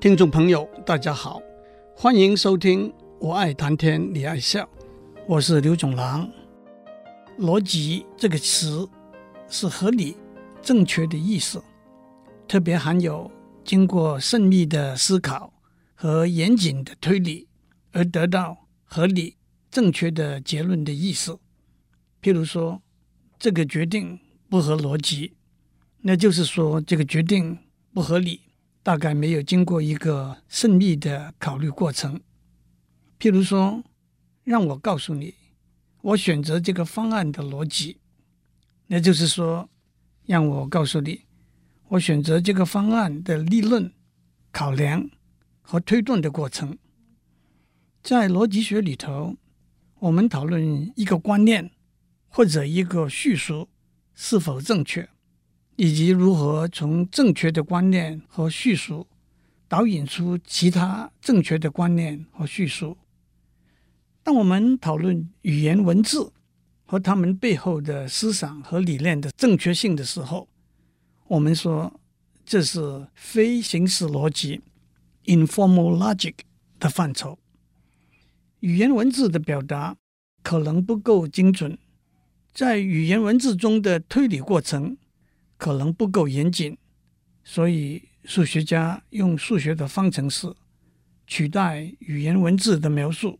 听众朋友，大家好，欢迎收听《我爱谈天，你爱笑》，我是刘总郎。逻辑这个词是合理、正确的意思，特别含有经过慎密的思考和严谨的推理而得到合理、正确的结论的意思。譬如说，这个决定不合逻辑，那就是说这个决定不合理，大概没有经过一个慎密的考虑过程。譬如说，让我告诉你，我选择这个方案的逻辑，那就是说，让我告诉你，我选择这个方案的理论、考量和推断的过程。在逻辑学里头，我们讨论一个观念。或者一个叙述是否正确，以及如何从正确的观念和叙述导引出其他正确的观念和叙述。当我们讨论语言文字和他们背后的思想和理念的正确性的时候，我们说这是非形式逻辑 （informal logic） 的范畴。语言文字的表达可能不够精准。在语言文字中的推理过程可能不够严谨，所以数学家用数学的方程式取代语言文字的描述，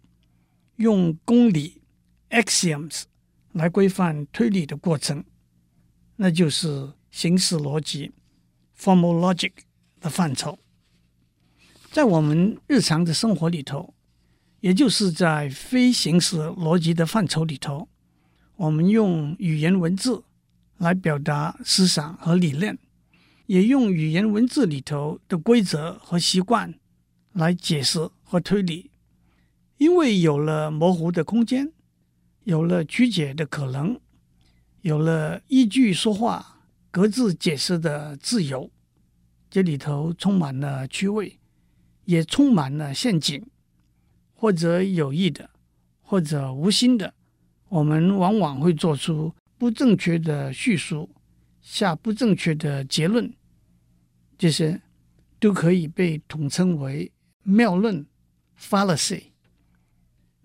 用公理 （axioms） 来规范推理的过程，那就是形式逻辑 （formal logic） 的范畴。在我们日常的生活里头，也就是在非形式逻辑的范畴里头。我们用语言文字来表达思想和理念，也用语言文字里头的规则和习惯来解释和推理。因为有了模糊的空间，有了曲解的可能，有了依据说话、各自解释的自由，这里头充满了趣味，也充满了陷阱，或者有意的，或者无心的。我们往往会做出不正确的叙述，下不正确的结论，这些都可以被统称为谬论 （fallacy）。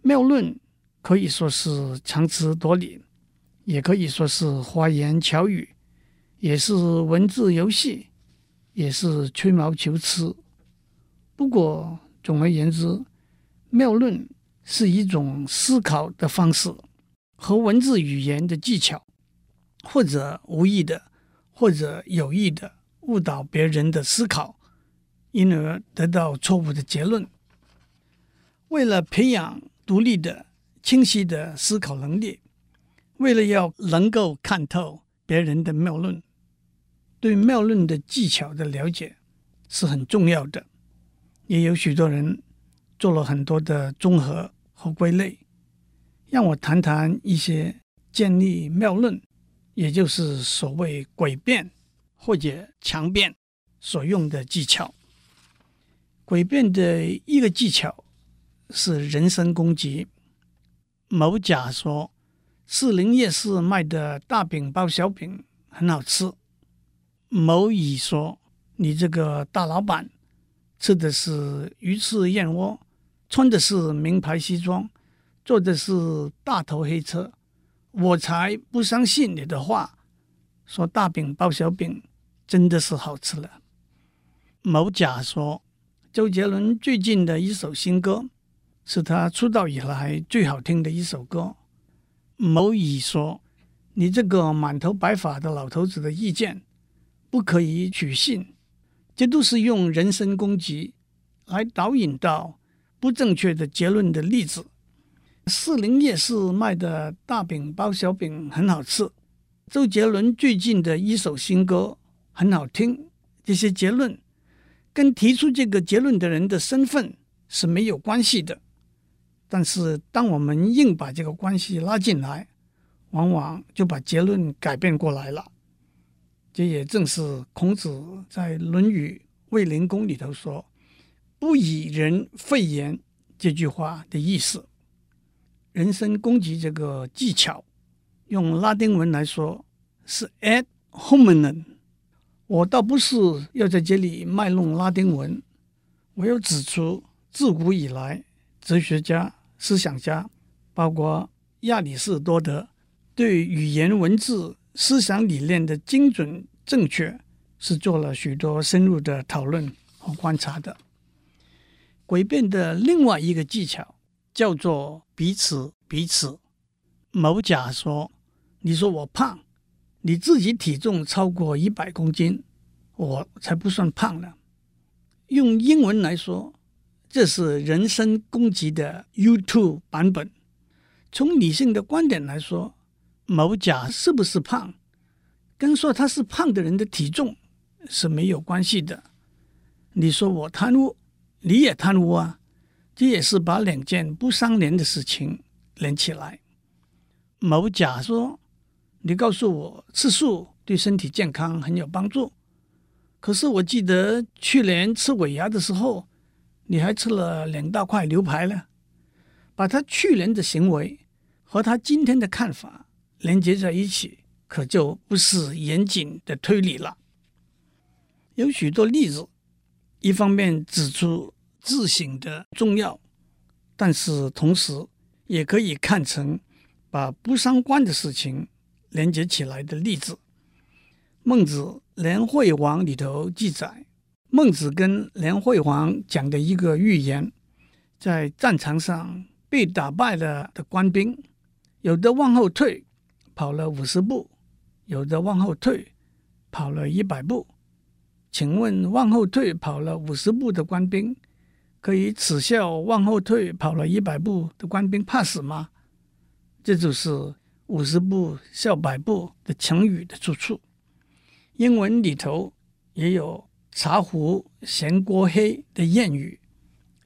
谬论可以说是强词夺理，也可以说是花言巧语，也是文字游戏，也是吹毛求疵。不过，总而言之，谬论是一种思考的方式。和文字语言的技巧，或者无意的，或者有意的误导别人的思考，因而得到错误的结论。为了培养独立的、清晰的思考能力，为了要能够看透别人的谬论，对谬论的技巧的了解是很重要的。也有许多人做了很多的综合和归类。让我谈谈一些建立谬论，也就是所谓诡辩或者强辩所用的技巧。诡辩的一个技巧是人身攻击。某甲说：“士林夜市卖的大饼包小饼很好吃。”某乙说：“你这个大老板吃的是鱼翅燕窝，穿的是名牌西装。”坐的是大头黑车，我才不相信你的话。说大饼包小饼真的是好吃了。某甲说，周杰伦最近的一首新歌是他出道以来最好听的一首歌。某乙说，你这个满头白发的老头子的意见不可以取信。这都是用人身攻击来导引到不正确的结论的例子。士林夜市卖的大饼包小饼很好吃。周杰伦最近的一首新歌很好听。这些结论跟提出这个结论的人的身份是没有关系的。但是，当我们硬把这个关系拉进来，往往就把结论改变过来了。这也正是孔子在《论语卫灵公》里头说“不以人废言”这句话的意思。人身攻击这个技巧，用拉丁文来说是 ad hominem。我倒不是要在这里卖弄拉丁文，我要指出，自古以来，哲学家、思想家，包括亚里士多德，对语言文字、思想理念的精准正确，是做了许多深入的讨论和观察的。诡辩的另外一个技巧叫做彼此彼此。某甲说：“你说我胖，你自己体重超过一百公斤，我才不算胖呢。”用英文来说，这是人身攻击的 YouTube 版本。从理性的观点来说，某甲是不是胖，跟说他是胖的人的体重是没有关系的。你说我贪污。你也贪污啊！这也是把两件不相连的事情连起来。某甲说：“你告诉我吃素对身体健康很有帮助，可是我记得去年吃尾牙的时候，你还吃了两大块牛排呢。”把他去年的行为和他今天的看法连接在一起，可就不是严谨的推理了。有许多例子，一方面指出。自省的重要，但是同时也可以看成把不相关的事情连接起来的例子。孟子《连惠王》里头记载，孟子跟连惠王讲的一个寓言，在战场上被打败了的官兵，有的往后退，跑了五十步；有的往后退，跑了一百步。请问，往后退跑了五十步的官兵，可以耻笑往后退跑了一百步的官兵怕死吗？这就是五十步笑百步的成语的出处。英文里头也有茶壶嫌锅黑的谚语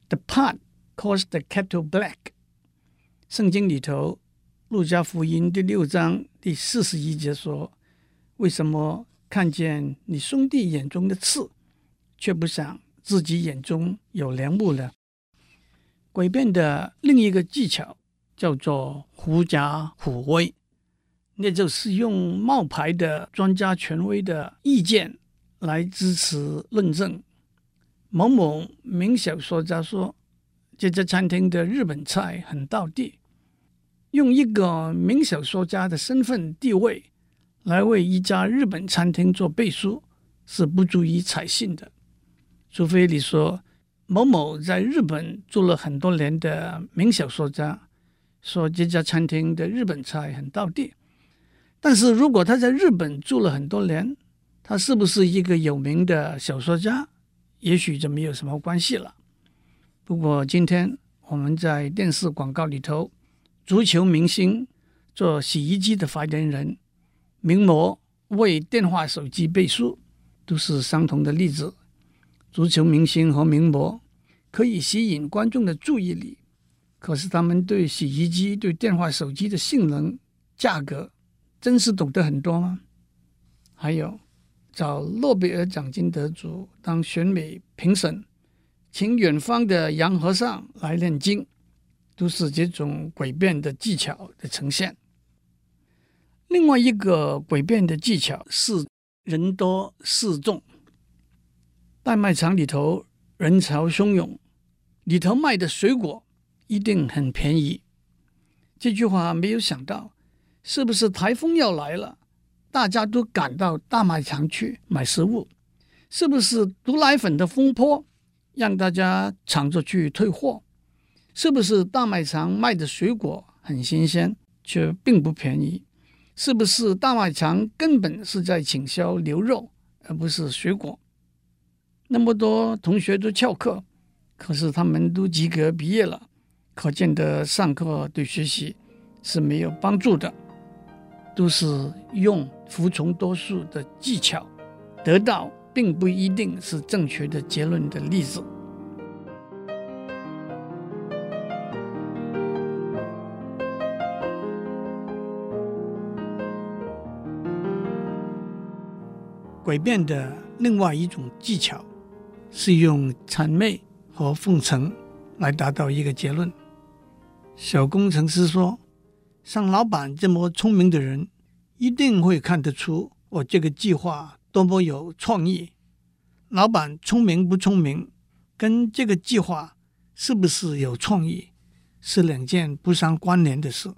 ：“The pot calls the kettle black。”圣经里头，路加福音第六章第四十一节说：“为什么看见你兄弟眼中的刺，却不想？”自己眼中有良木了。诡辩的另一个技巧叫做狐假虎威，那就是用冒牌的专家权威的意见来支持论证。某某名小说家说，这家餐厅的日本菜很道地。用一个名小说家的身份地位来为一家日本餐厅做背书，是不足以采信的。除非你说某某在日本住了很多年的名小说家说这家餐厅的日本菜很道地，但是如果他在日本住了很多年，他是不是一个有名的小说家，也许就没有什么关系了。不过今天我们在电视广告里头，足球明星做洗衣机的发言人，名模为电话手机背书，都是相同的例子。足球明星和名模可以吸引观众的注意力，可是他们对洗衣机、对电话手机的性能、价格，真是懂得很多吗？还有找诺贝尔奖金得主当选美评审，请远方的洋和尚来念经，都是这种诡辩的技巧的呈现。另外一个诡辩的技巧是人多势众。大卖场里头人潮汹涌，里头卖的水果一定很便宜。这句话没有想到，是不是台风要来了，大家都赶到大卖场去买食物？是不是毒奶粉的风波让大家抢着去退货？是不是大卖场卖的水果很新鲜却并不便宜？是不是大卖场根本是在倾销牛肉而不是水果？那么多同学都翘课，可是他们都及格毕业了，可见得上课对学习是没有帮助的，都是用服从多数的技巧得到并不一定是正确的结论的例子。诡辩的另外一种技巧。是用谄媚和奉承来达到一个结论。小工程师说：“像老板这么聪明的人，一定会看得出我这个计划多么有创意。老板聪明不聪明，跟这个计划是不是有创意，是两件不相关联的事。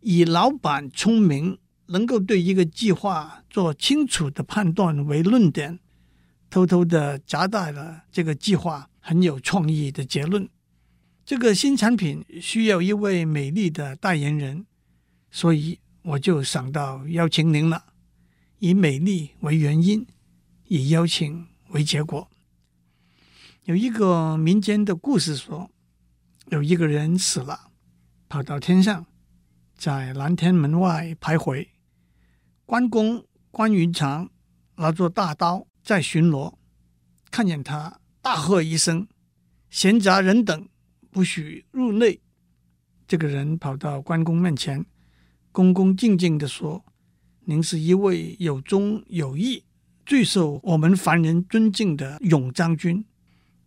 以老板聪明，能够对一个计划做清楚的判断为论点，偷偷的夹带了这个计划很有创意的结论。这个新产品需要一位美丽的代言人，所以我就想到邀请您了。以美丽为原因，以邀请为结果。有一个民间的故事说，有一个人死了，跑到天上，在南天门外徘徊。关公关云长拿着大刀在巡逻，看见他，大喝一声：“闲杂人等，不许入内！”这个人跑到关公面前，恭恭敬敬地说：“您是一位有忠有义、最受我们凡人尊敬的勇将军。”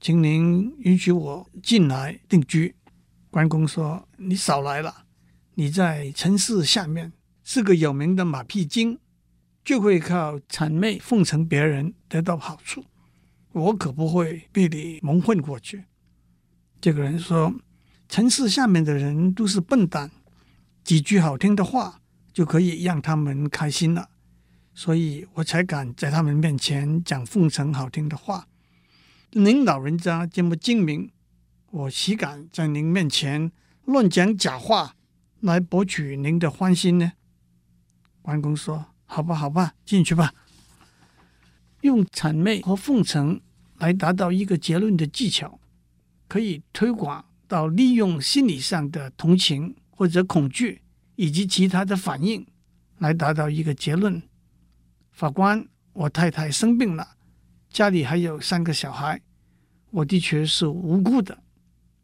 请您允许我进来定居。关公说：“你少来了，你在城市下面是个有名的马屁精，就会靠谄媚奉承别人得到好处。我可不会被你蒙混过去。”这个人说：“城市下面的人都是笨蛋，几句好听的话就可以让他们开心了，所以我才敢在他们面前讲奉承好听的话。”您老人家这么精明，我岂敢在您面前乱讲假话来博取您的欢心呢？关公说：“好吧，好吧，进去吧。”用谄媚和奉承来达到一个结论的技巧，可以推广到利用心理上的同情或者恐惧以及其他的反应来达到一个结论。法官，我太太生病了。家里还有三个小孩，我的确是无辜的。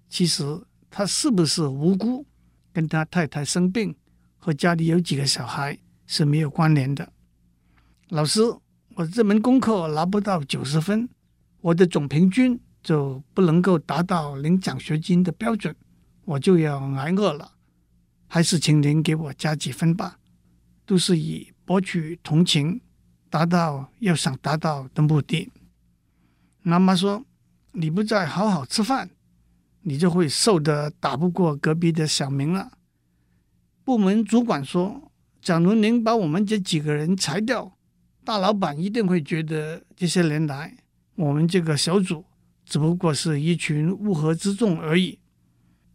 其实他是不是无辜，跟他太太生病和家里有几个小孩是没有关联的。老师，我这门功课拿不到九十分，我的总平均就不能够达到领奖学金的标准，我就要挨饿了。还是请您给我加几分吧，都是以博取同情，达到要想达到的目的。妈妈说：“你不再好好吃饭，你就会瘦的打不过隔壁的小明了。”部门主管说：“假如您把我们这几个人裁掉，大老板一定会觉得这些年来我们这个小组只不过是一群乌合之众而已，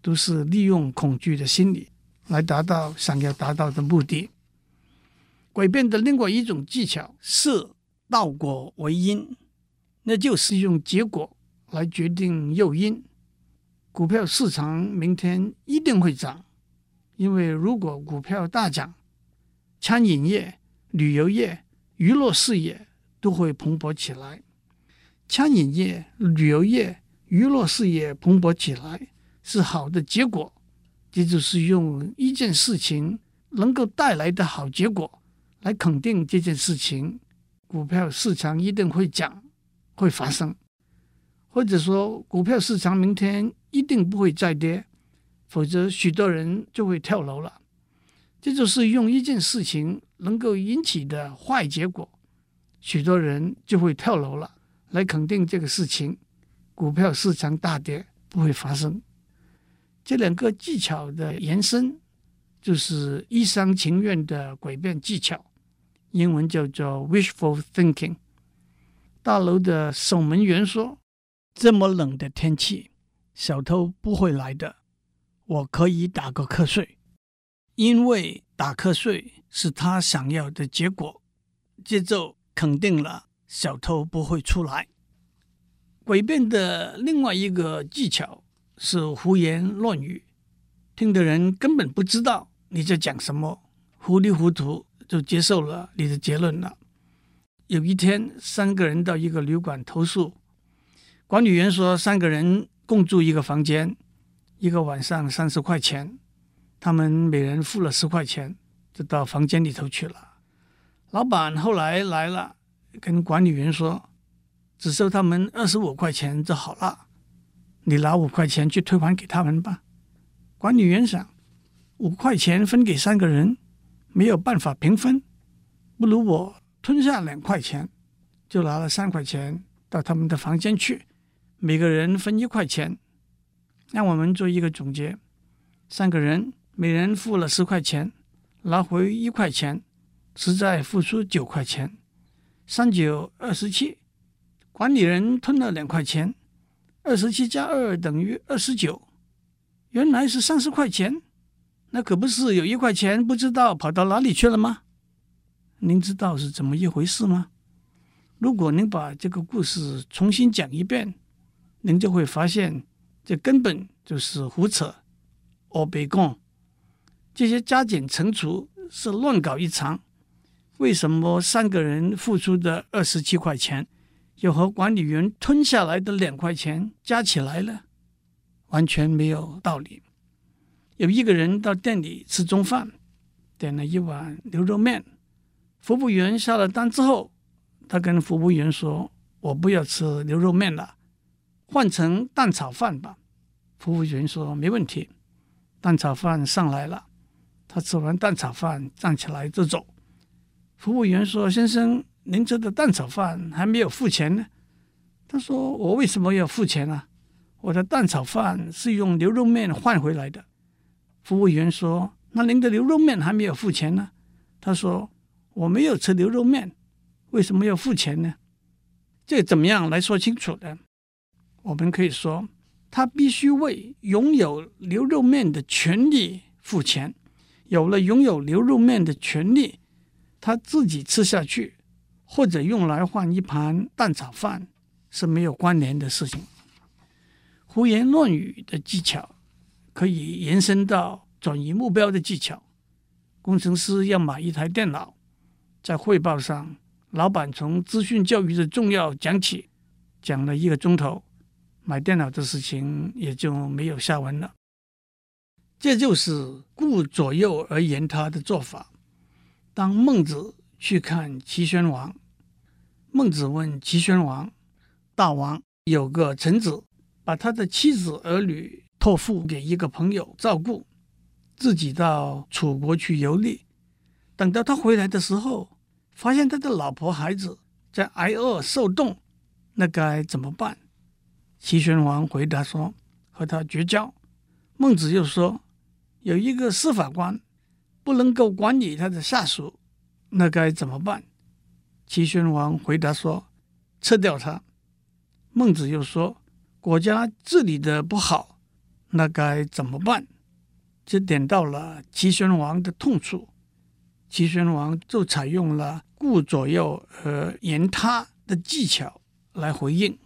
都是利用恐惧的心理来达到想要达到的目的。”诡辩的另外一种技巧是倒果为因。那就是用结果来决定诱因。股票市场明天一定会涨，因为如果股票大涨，餐饮业、旅游业、娱乐事业都会蓬勃起来。餐饮业、旅游业、娱乐事业蓬勃起来是好的结果，这就是用一件事情能够带来的好结果来肯定这件事情。股票市场一定会涨。会发生，或者说股票市场明天一定不会再跌，否则许多人就会跳楼了。这就是用一件事情能够引起的坏结果，许多人就会跳楼了，来肯定这个事情，股票市场大跌不会发生。这两个技巧的延伸，就是一厢情愿的诡辩技巧，英文叫做 wishful thinking。大楼的守门员说：“这么冷的天气，小偷不会来的。我可以打个瞌睡，因为打瞌睡是他想要的结果。这就肯定了小偷不会出来。诡辩的另外一个技巧是胡言乱语，听的人根本不知道你在讲什么，糊里糊涂就接受了你的结论了。”有一天，三个人到一个旅馆投诉，管理员说三个人共住一个房间，一个晚上三十块钱，他们每人付了十块钱，就到房间里头去了。老板后来来了，跟管理员说，只收他们二十五块钱就好了，你拿五块钱去退还给他们吧。管理员想，五块钱分给三个人，没有办法平分，不如我。吞下两块钱，就拿了三块钱到他们的房间去，每个人分一块钱。让我们做一个总结：三个人每人付了十块钱，拿回一块钱，实在付出九块钱，三九二十七。管理人吞了两块钱，二十七加二等于二十九。原来是三十块钱，那可不是有一块钱不知道跑到哪里去了吗？您知道是怎么一回事吗？如果您把这个故事重新讲一遍，您就会发现，这根本就是胡扯、欧北共。这些加减乘除是乱搞一场。为什么三个人付出的二十七块钱，又和管理员吞下来的两块钱加起来了？完全没有道理。有一个人到店里吃中饭，点了一碗牛肉面。服务员下了单之后，他跟服务员说：“我不要吃牛肉面了，换成蛋炒饭吧。”服务员说：“没问题。”蛋炒饭上来了，他吃完蛋炒饭站起来就走。服务员说：“先生，您吃的蛋炒饭还没有付钱呢。”他说：“我为什么要付钱呢？”我的蛋炒饭是用牛肉面换回来的。服务员说：“那您的牛肉面还没有付钱呢？”他说：“我没有吃牛肉面，为什么要付钱呢？”这怎么样来说清楚呢？我们可以说，他必须为拥有牛肉面的权利付钱。有了拥有牛肉面的权利，他自己吃下去，或者用来换一盘蛋炒饭是没有关联的事情。胡言乱语的技巧可以延伸到转移目标的技巧。工程师要买一台电脑，在汇报上，老板从资讯教育的重要讲起，讲了一个钟头，买电脑的事情也就没有下文了。这就是顾左右而言他的做法。当孟子去看齐宣王，孟子问齐宣王：“大王有个臣子。”把他的妻子儿女托付给一个朋友照顾，自己到楚国去游历。等到他回来的时候，发现他的老婆孩子在挨饿受冻，那该怎么办？齐宣王回答说：“和他绝交。”孟子又说：“有一个司法官不能够管理他的下属，那该怎么办？”齐宣王回答说：“撤掉他。”孟子又说。国家治理的不好，那该怎么办？这点到了齐宣王的痛处，齐宣王就采用了顾左右而言他的技巧来回应。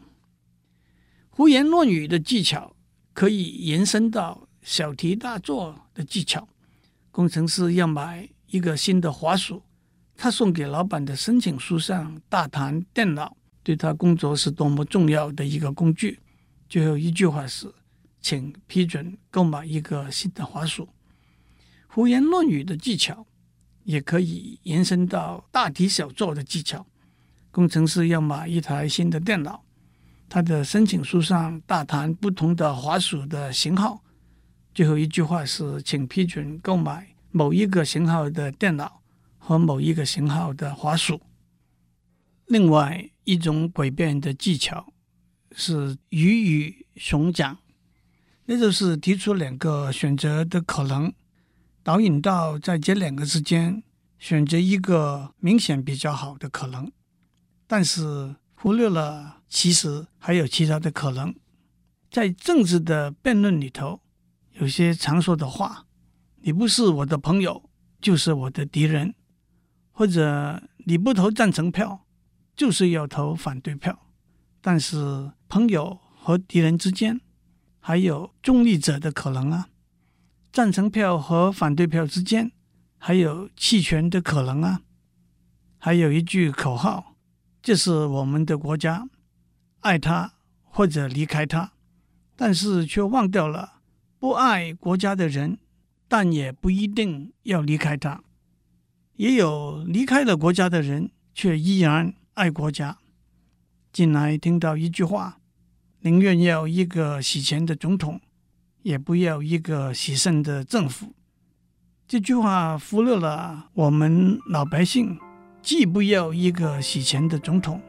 胡言乱语的技巧可以延伸到小题大做的技巧。工程师要买一个新的滑鼠，他送给老板的申请书上大谈电脑对他工作是多么重要的一个工具。最后一句话是，请批准购买一个新的滑鼠。胡言乱语的技巧也可以延伸到大题小做的技巧。工程师要买一台新的电脑，他的申请书上大谈不同的滑鼠的型号。最后一句话是，请批准购买某一个型号的电脑和某一个型号的滑鼠。另外一种诡辩的技巧。是鱼与熊掌，那就是提出两个选择的可能，导引到在这两个之间选择一个明显比较好的可能，但是忽略了其实还有其他的可能。在政治的辩论里头，有些常说的话：“你不是我的朋友，就是我的敌人”，或者“你不投赞成票，就是要投反对票”。但是朋友和敌人之间还有中立者的可能啊，赞成票和反对票之间还有弃权的可能啊。还有一句口号，就是我们的国家，爱他或者离开他，但是却忘掉了不爱国家的人，但也不一定要离开他。也有离开了国家的人，却依然爱国家。近来听到一句话：“宁愿要一个洗钱的总统，也不要一个洗肾的政府。”这句话忽略了我们老百姓，既不要一个洗钱的总统，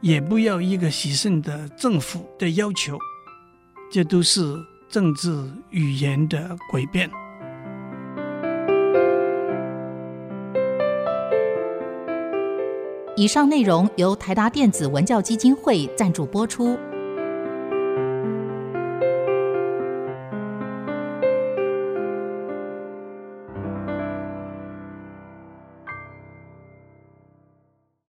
也不要一个洗肾的政府的要求，这都是政治语言的诡辩。以上内容由台达电子文教基金会赞助播出。